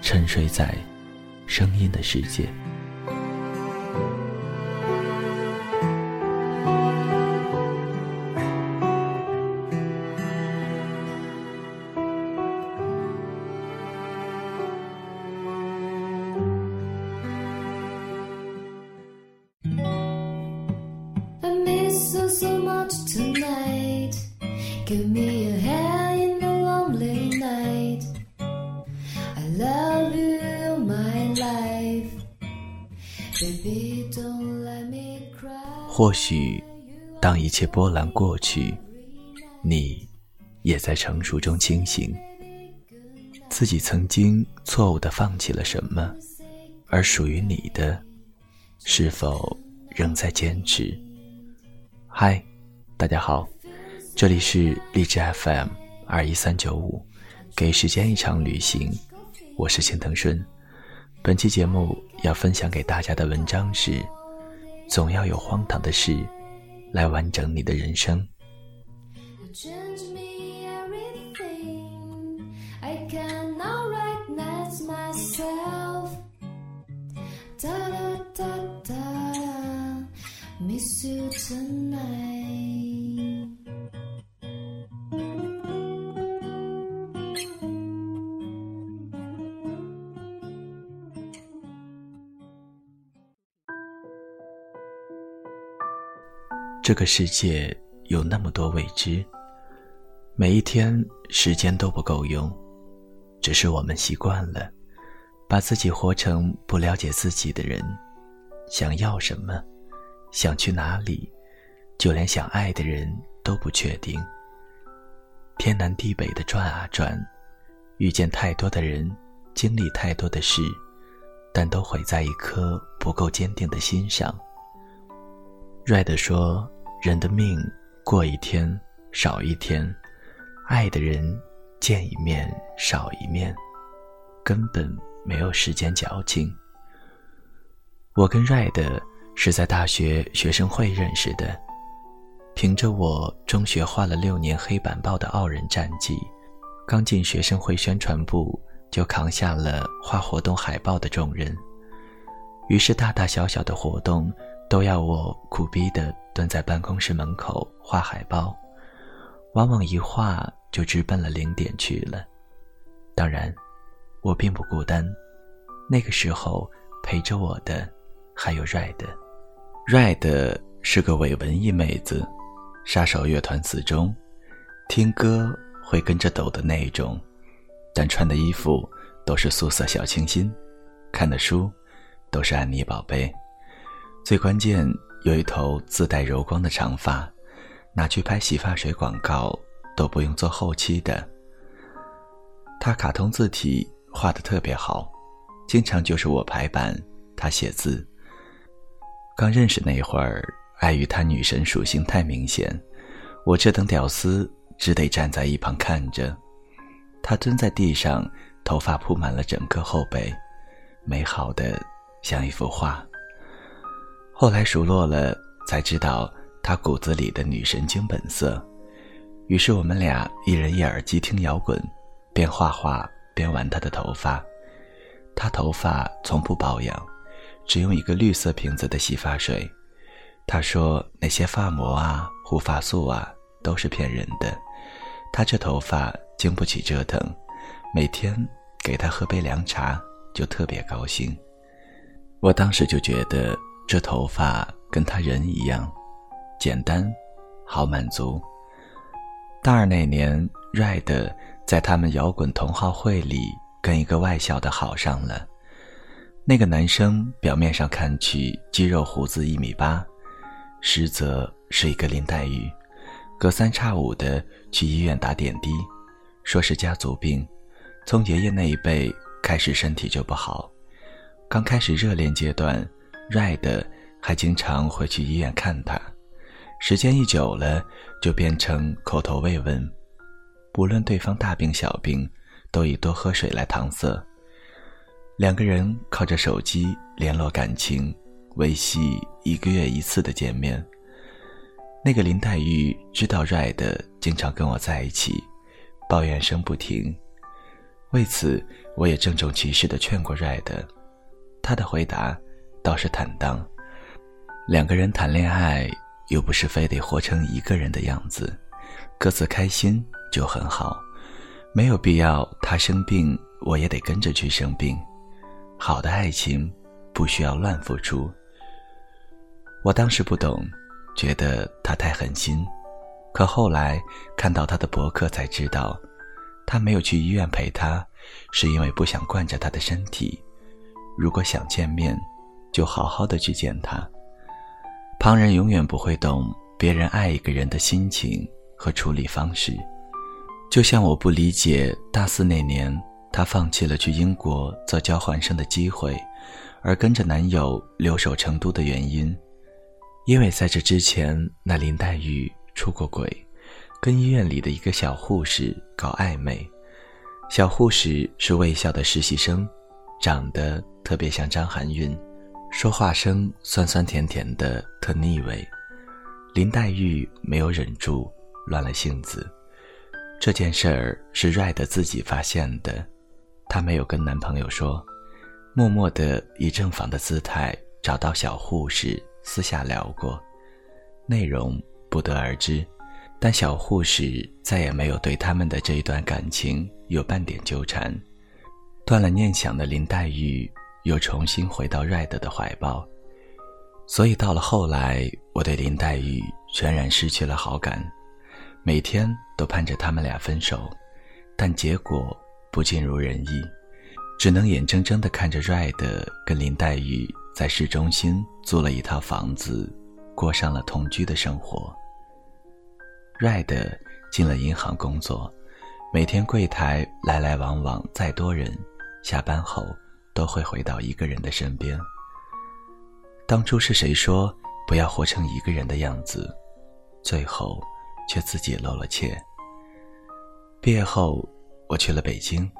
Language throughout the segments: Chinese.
沉睡在声音的世界。或许，当一切波澜过去，你也在成熟中清醒。自己曾经错误的放弃了什么，而属于你的，是否仍在坚持？嗨，大家好，这里是荔枝 FM 二一三九五，给时间一场旅行，我是青藤顺。本期节目要分享给大家的文章是。总要有荒唐的事，来完整你的人生。这个世界有那么多未知，每一天时间都不够用，只是我们习惯了，把自己活成不了解自己的人。想要什么，想去哪里，就连想爱的人都不确定。天南地北的转啊转，遇见太多的人，经历太多的事，但都毁在一颗不够坚定的心上。Red 说。人的命过一天少一天，爱的人见一面少一面，根本没有时间矫情。我跟 Red 是在大学学生会认识的，凭着我中学画了六年黑板报的傲人战绩，刚进学生会宣传部就扛下了画活动海报的重任，于是大大小小的活动。都要我苦逼的蹲在办公室门口画海报，往往一画就直奔了零点去了。当然，我并不孤单，那个时候陪着我的还有 Red。Red 是个伪文艺妹子，杀手乐团死忠，听歌会跟着抖的那种，但穿的衣服都是素色小清新，看的书都是安妮宝贝。最关键，有一头自带柔光的长发，拿去拍洗发水广告都不用做后期的。他卡通字体画的特别好，经常就是我排版，他写字。刚认识那会儿，碍于他女神属性太明显，我这等屌丝只得站在一旁看着。他蹲在地上，头发铺满了整个后背，美好的像一幅画。后来熟络了，才知道他骨子里的女神经本色。于是我们俩一人一耳机听摇滚，边画画边玩他的头发。他头发从不保养，只用一个绿色瓶子的洗发水。他说那些发膜啊、护发素啊都是骗人的。他这头发经不起折腾，每天给他喝杯凉茶就特别高兴。我当时就觉得这头发跟他人一样，简单，好满足。大二那年，Red 在他们摇滚同好会里跟一个外校的好上了。那个男生表面上看去肌肉胡子一米八，实则是一个林黛玉，隔三差五的去医院打点滴，说是家族病，从爷爷那一辈开始身体就不好。刚开始热恋阶段，Red 还经常会去医院看他。时间一久了，就变成口头慰问，不论对方大病小病，都以多喝水来搪塞。两个人靠着手机联络感情，维系一个月一次的见面。那个林黛玉知道 Red 经常跟我在一起，抱怨声不停。为此，我也郑重其事地劝过 Red，他的回答倒是坦荡：两个人谈恋爱。又不是非得活成一个人的样子，各自开心就很好，没有必要他生病我也得跟着去生病。好的爱情不需要乱付出。我当时不懂，觉得他太狠心，可后来看到他的博客才知道，他没有去医院陪他，是因为不想惯着他的身体。如果想见面，就好好的去见他。旁人永远不会懂别人爱一个人的心情和处理方式，就像我不理解大四那年她放弃了去英国做交换生的机会，而跟着男友留守成都的原因。因为在这之前，那林黛玉出过轨，跟医院里的一个小护士搞暧昧。小护士是卫校的实习生，长得特别像张含韵。说话声酸酸甜甜的，特腻味。林黛玉没有忍住，乱了性子。这件事儿是 Red 自己发现的，她没有跟男朋友说，默默地以正房的姿态找到小护士私下聊过，内容不得而知。但小护士再也没有对他们的这一段感情有半点纠缠。断了念想的林黛玉。又重新回到 Red 的怀抱，所以到了后来，我对林黛玉全然失去了好感，每天都盼着他们俩分手，但结果不尽如人意，只能眼睁睁地看着 Red 跟林黛玉在市中心租了一套房子，过上了同居的生活。Red 进了银行工作，每天柜台来来往往再多人，下班后。都会回到一个人的身边。当初是谁说不要活成一个人的样子，最后却自己露了怯。毕业后，我去了北京，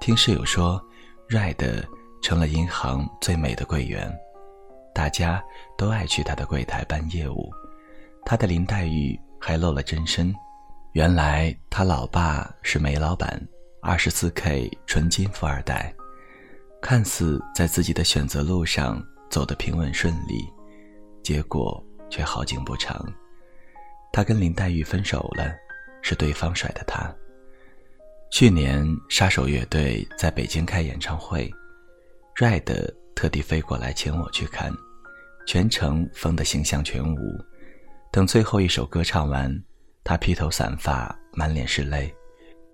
听室友说，Red 成了银行最美的柜员，大家都爱去他的柜台办业务。他的林黛玉还露了真身，原来他老爸是煤老板，二十四 K 纯金富二代。看似在自己的选择路上走得平稳顺利，结果却好景不长。他跟林黛玉分手了，是对方甩的他。去年杀手乐队在北京开演唱会，Red 特地飞过来请我去看，全程疯得形象全无。等最后一首歌唱完，他披头散发，满脸是泪，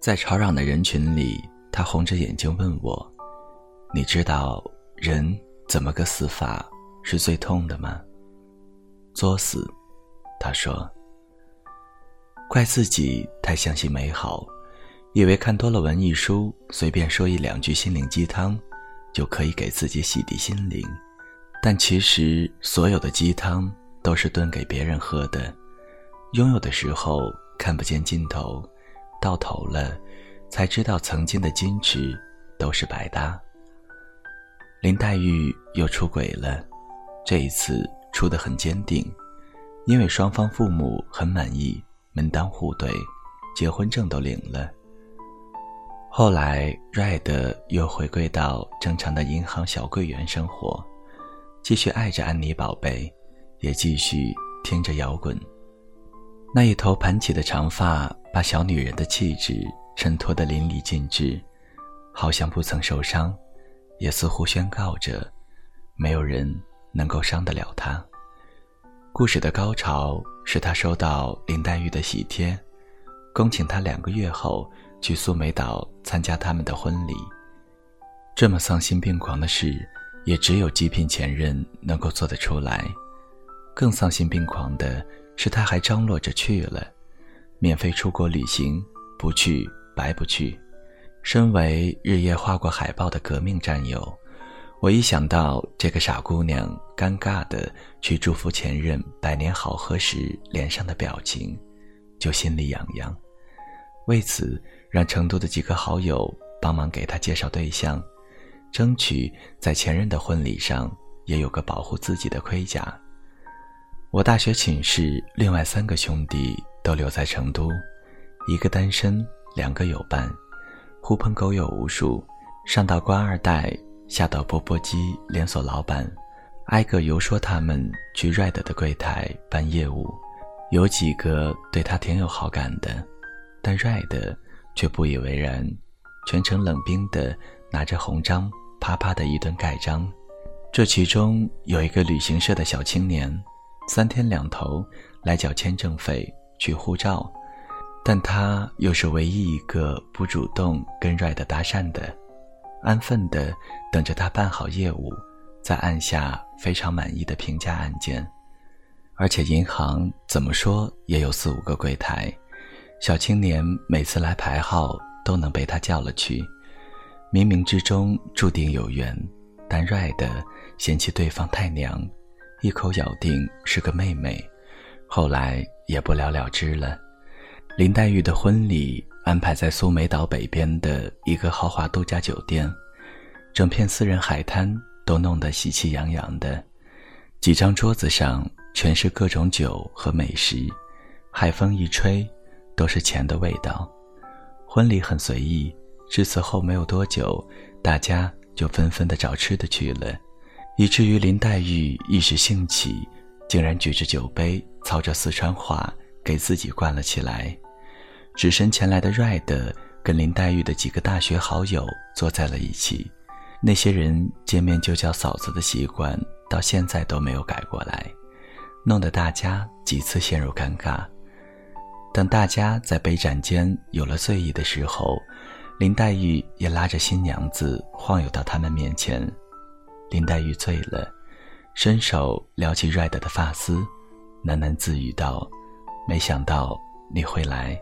在吵嚷的人群里，他红着眼睛问我。你知道人怎么个死法是最痛的吗？作死，他说。怪自己太相信美好，以为看多了文艺书，随便说一两句心灵鸡汤，就可以给自己洗涤心灵。但其实所有的鸡汤都是炖给别人喝的，拥有的时候看不见尽头，到头了，才知道曾经的矜持都是白搭。林黛玉又出轨了，这一次出得很坚定，因为双方父母很满意，门当户对，结婚证都领了。后来，Red 又回归到正常的银行小柜员生活，继续爱着安妮宝贝，也继续听着摇滚。那一头盘起的长发，把小女人的气质衬托得淋漓尽致，好像不曾受伤。也似乎宣告着，没有人能够伤得了他。故事的高潮是他收到林黛玉的喜帖，恭请他两个月后去苏梅岛参加他们的婚礼。这么丧心病狂的事，也只有极品前任能够做得出来。更丧心病狂的是，他还张罗着去了，免费出国旅行，不去白不去。身为日夜画过海报的革命战友，我一想到这个傻姑娘尴尬的去祝福前任百年好合时脸上的表情，就心里痒痒。为此，让成都的几个好友帮忙给她介绍对象。争取在前任的婚礼上也有个保护自己的盔甲。我大学寝室另外三个兄弟都留在成都，一个单身，两个有伴，狐朋狗友无数，上到官二代，下到钵钵鸡连锁老板，挨个游说他们去 Red 的柜台办业务。有几个对他挺有好感的，但 Red 却不以为然，全程冷冰的。拿着红章，啪啪的一顿盖章。这其中有一个旅行社的小青年，三天两头来缴签证费、取护照，但他又是唯一一个不主动跟 Red 搭讪的，安分的等着他办好业务，再按下非常满意的评价按键。而且银行怎么说也有四五个柜台，小青年每次来排号都能被他叫了去。冥冥之中注定有缘，但 Red 嫌弃对方太娘，一口咬定是个妹妹，后来也不了了之了。林黛玉的婚礼安排在苏梅岛北边的一个豪华度假酒店，整片私人海滩都弄得喜气洋洋的，几张桌子上全是各种酒和美食，海风一吹，都是钱的味道。婚礼很随意。至此后没有多久，大家就纷纷的找吃的去了，以至于林黛玉一时兴起，竟然举着酒杯，操着四川话给自己灌了起来。只身前来的 Red 跟林黛玉的几个大学好友坐在了一起，那些人见面就叫嫂子的习惯，到现在都没有改过来，弄得大家几次陷入尴尬。等大家在杯盏间有了醉意的时候。林黛玉也拉着新娘子晃悠到他们面前，林黛玉醉了，伸手撩起 Red 的发丝，喃喃自语道：“没想到你会来。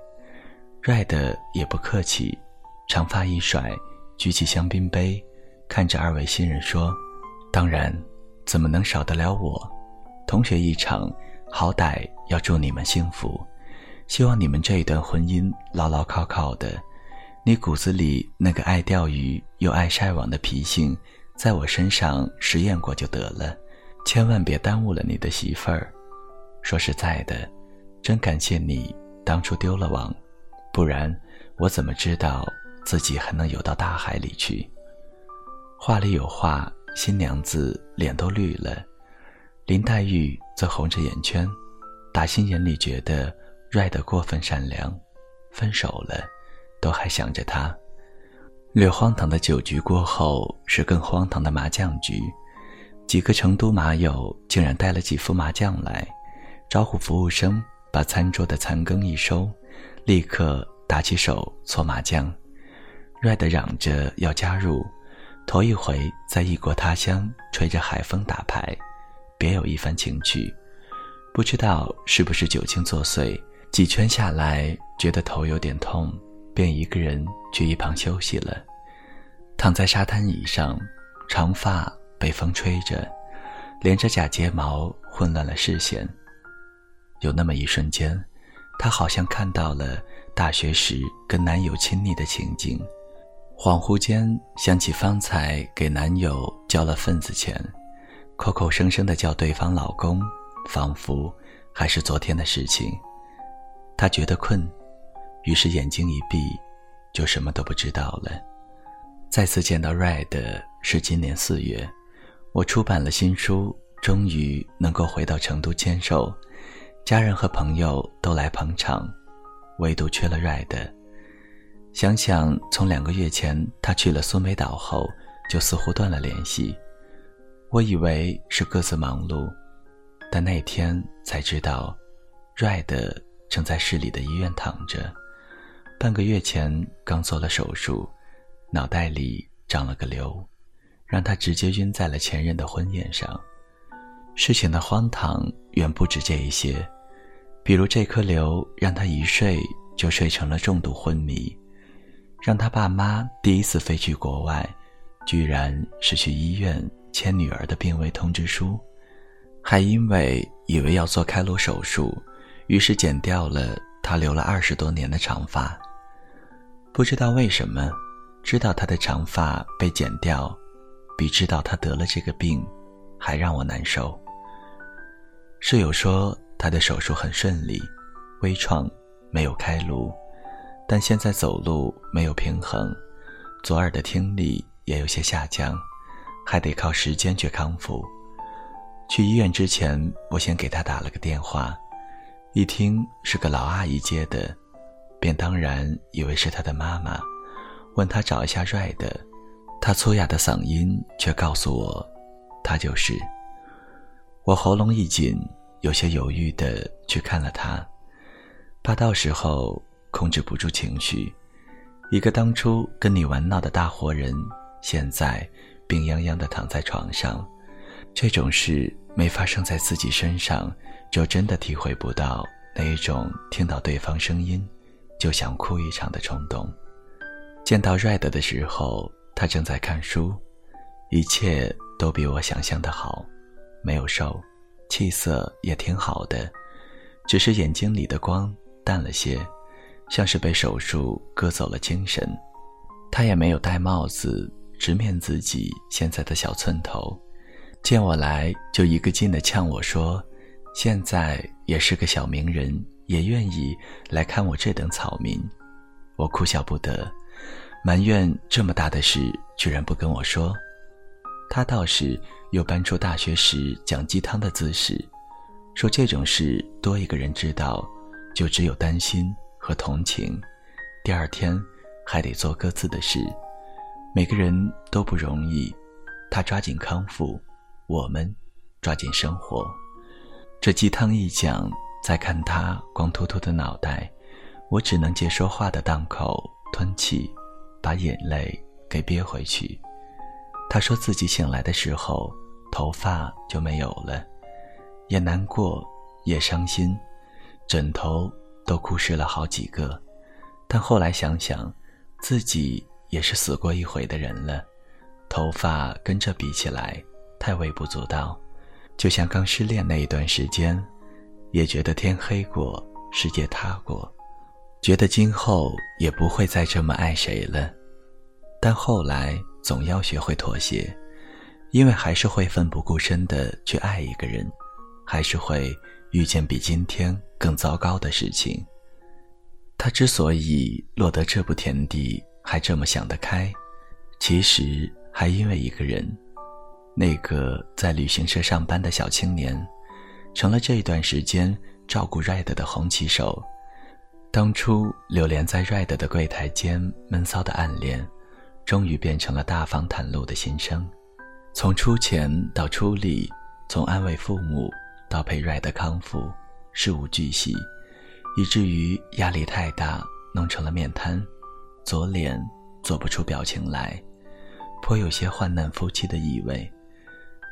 ”Red 也不客气，长发一甩，举起香槟杯，看着二位新人说：“当然，怎么能少得了我？同学一场，好歹要祝你们幸福，希望你们这一段婚姻牢牢靠靠的。”你骨子里那个爱钓鱼又爱晒网的脾性，在我身上实验过就得了，千万别耽误了你的媳妇儿。说实在的，真感谢你当初丢了网，不然我怎么知道自己还能游到大海里去？话里有话，新娘子脸都绿了，林黛玉则红着眼圈，打心眼里觉得瑞的过分善良，分手了。都还想着他。略荒唐的酒局过后，是更荒唐的麻将局。几个成都麻友竟然带了几副麻将来，招呼服务生把餐桌的残羹一收，立刻打起手搓麻将。Red 嚷着要加入，头一回在异国他乡吹着海风打牌，别有一番情趣。不知道是不是酒精作祟，几圈下来觉得头有点痛。便一个人去一旁休息了，躺在沙滩椅上，长发被风吹着，连着假睫毛混乱了视线。有那么一瞬间，她好像看到了大学时跟男友亲昵的情景，恍惚间想起方才给男友交了份子钱，口口声声的叫对方老公，仿佛还是昨天的事情。她觉得困。于是眼睛一闭，就什么都不知道了。再次见到 Red 是今年四月，我出版了新书，终于能够回到成都签售，家人和朋友都来捧场，唯独缺了 Red。想想从两个月前他去了苏梅岛后，就似乎断了联系。我以为是各自忙碌，但那天才知道，Red 正在市里的医院躺着，半个月前刚做了手术，脑袋里长了个瘤，让他直接晕在了前任的婚宴上。事情的荒唐远不止这一些，比如这颗瘤让他一睡就睡成了重度昏迷，让他爸妈第一次飞去国外，居然是去医院签女儿的病危通知书，还因为以为要做开颅手术，于是剪掉了他留了二十多年的长发。不知道为什么，知道他的长发被剪掉，比知道他得了这个病还让我难受。室友说他的手术很顺利，微创，没有开颅，但现在走路没有平衡，左耳的听力也有些下降，还得靠时间去康复。去医院之前，我先给他打了个电话，一听是个老阿姨接的，便当然以为是他的妈妈，问他找一下 Red，他粗哑的嗓音却告诉我，他就是。我喉咙一紧，有些犹豫的去看了他，怕到时候控制不住情绪。一个当初跟你玩闹的大活人，现在病殃殃的躺在床上，这种事没发生在自己身上，就真的体会不到那一种听到对方声音就想哭一场的冲动。见到 Red 的时候，他正在看书，一切都比我想象的好。没有瘦，气色也挺好的，只是眼睛里的光淡了些，像是被手术割走了精神。他也没有戴帽子，直面自己现在的小寸头，见我来就一个劲的呛我说：“现在也是个小名人，也愿意来看我这等草民。”我哭笑不得，埋怨这么大的事居然不跟我说。他倒是。又搬出大学时讲鸡汤的姿势，说这种事多一个人知道，就只有担心和同情。第二天还得做各自的事，每个人都不容易。他抓紧康复，我们抓紧生活。这鸡汤一讲，再看他光秃秃的脑袋，我只能借说话的档口吞气，把眼泪给憋回去。他说自己醒来的时候，头发就没有了，也难过，也伤心，枕头都哭湿了好几个。但后来想想，自己也是死过一回的人了，头发跟这比起来太微不足道。就像刚失恋那一段时间，也觉得天黑过，世界塌过，觉得今后也不会再这么爱谁了。但后来。总要学会妥协，因为还是会奋不顾身的去爱一个人，还是会遇见比今天更糟糕的事情。他之所以落得这步田地，还这么想得开，其实还因为一个人，那个在旅行社上班的小青年，成了这一段时间照顾 Red 的红旗手。当初流连在 Red 的柜台间闷骚的暗恋。终于变成了大方袒露的心声，从出钱到出力，从安慰父母到陪 Red 康复，事无巨细，以至于压力太大，弄成了面瘫，左脸做不出表情来，颇有些患难夫妻的意味。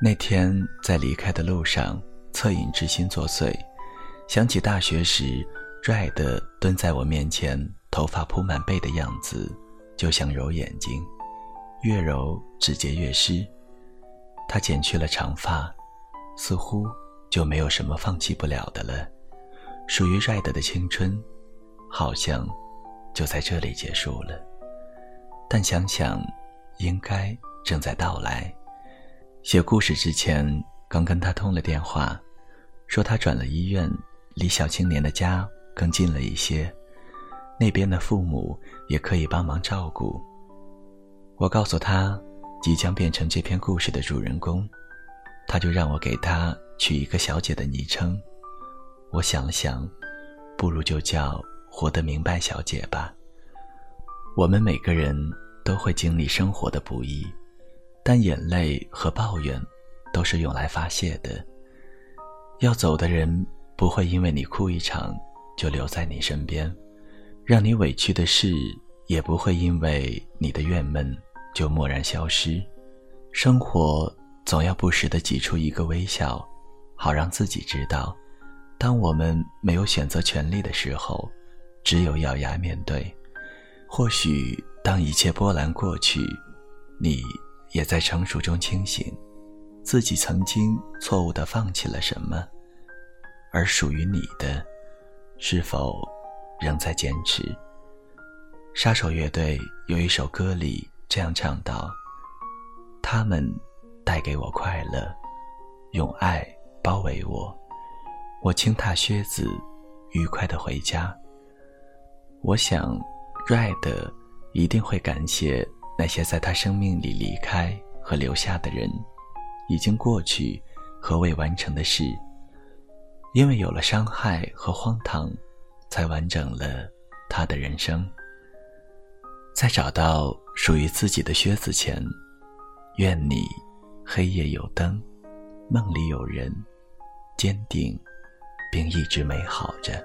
那天在离开的路上，恻隐之心作祟，想起大学时 Red 蹲在我面前，头发铺满背的样子。就想揉眼睛，越揉指节越湿。他剪去了长发，似乎就没有什么放弃不了的了。属于 Red 的青春，好像就在这里结束了。但想想，应该正在到来。写故事之前，刚跟他通了电话，说他转了医院，离小青年的家更近了一些。那边的父母也可以帮忙照顾。我告诉他，即将变成这篇故事的主人公，他就让我给他取一个小姐的昵称。我想了想，不如就叫“活得明白小姐”吧。我们每个人都会经历生活的不易，但眼泪和抱怨都是用来发泄的。要走的人不会因为你哭一场就留在你身边，让你委屈的事也不会因为你的怨闷就蓦然消失。生活总要不时的挤出一个微笑，好让自己知道，当我们没有选择权利的时候，只有咬牙面对。或许当一切波澜过去，你也在成熟中清醒。自己曾经错误的放弃了什么，而属于你的，是否仍在坚持？杀手乐队有一首歌里这样唱道：“他们带给我快乐，用爱包围我，我轻踏靴子，愉快的回家。”我想，Red 一定会感谢那些在他生命里离开和留下的人。已经过去和未完成的事，因为有了伤害和荒唐，才完整了他的人生。在找到属于自己的靴子前，愿你黑夜有灯，梦里有人，坚定并一直美好着。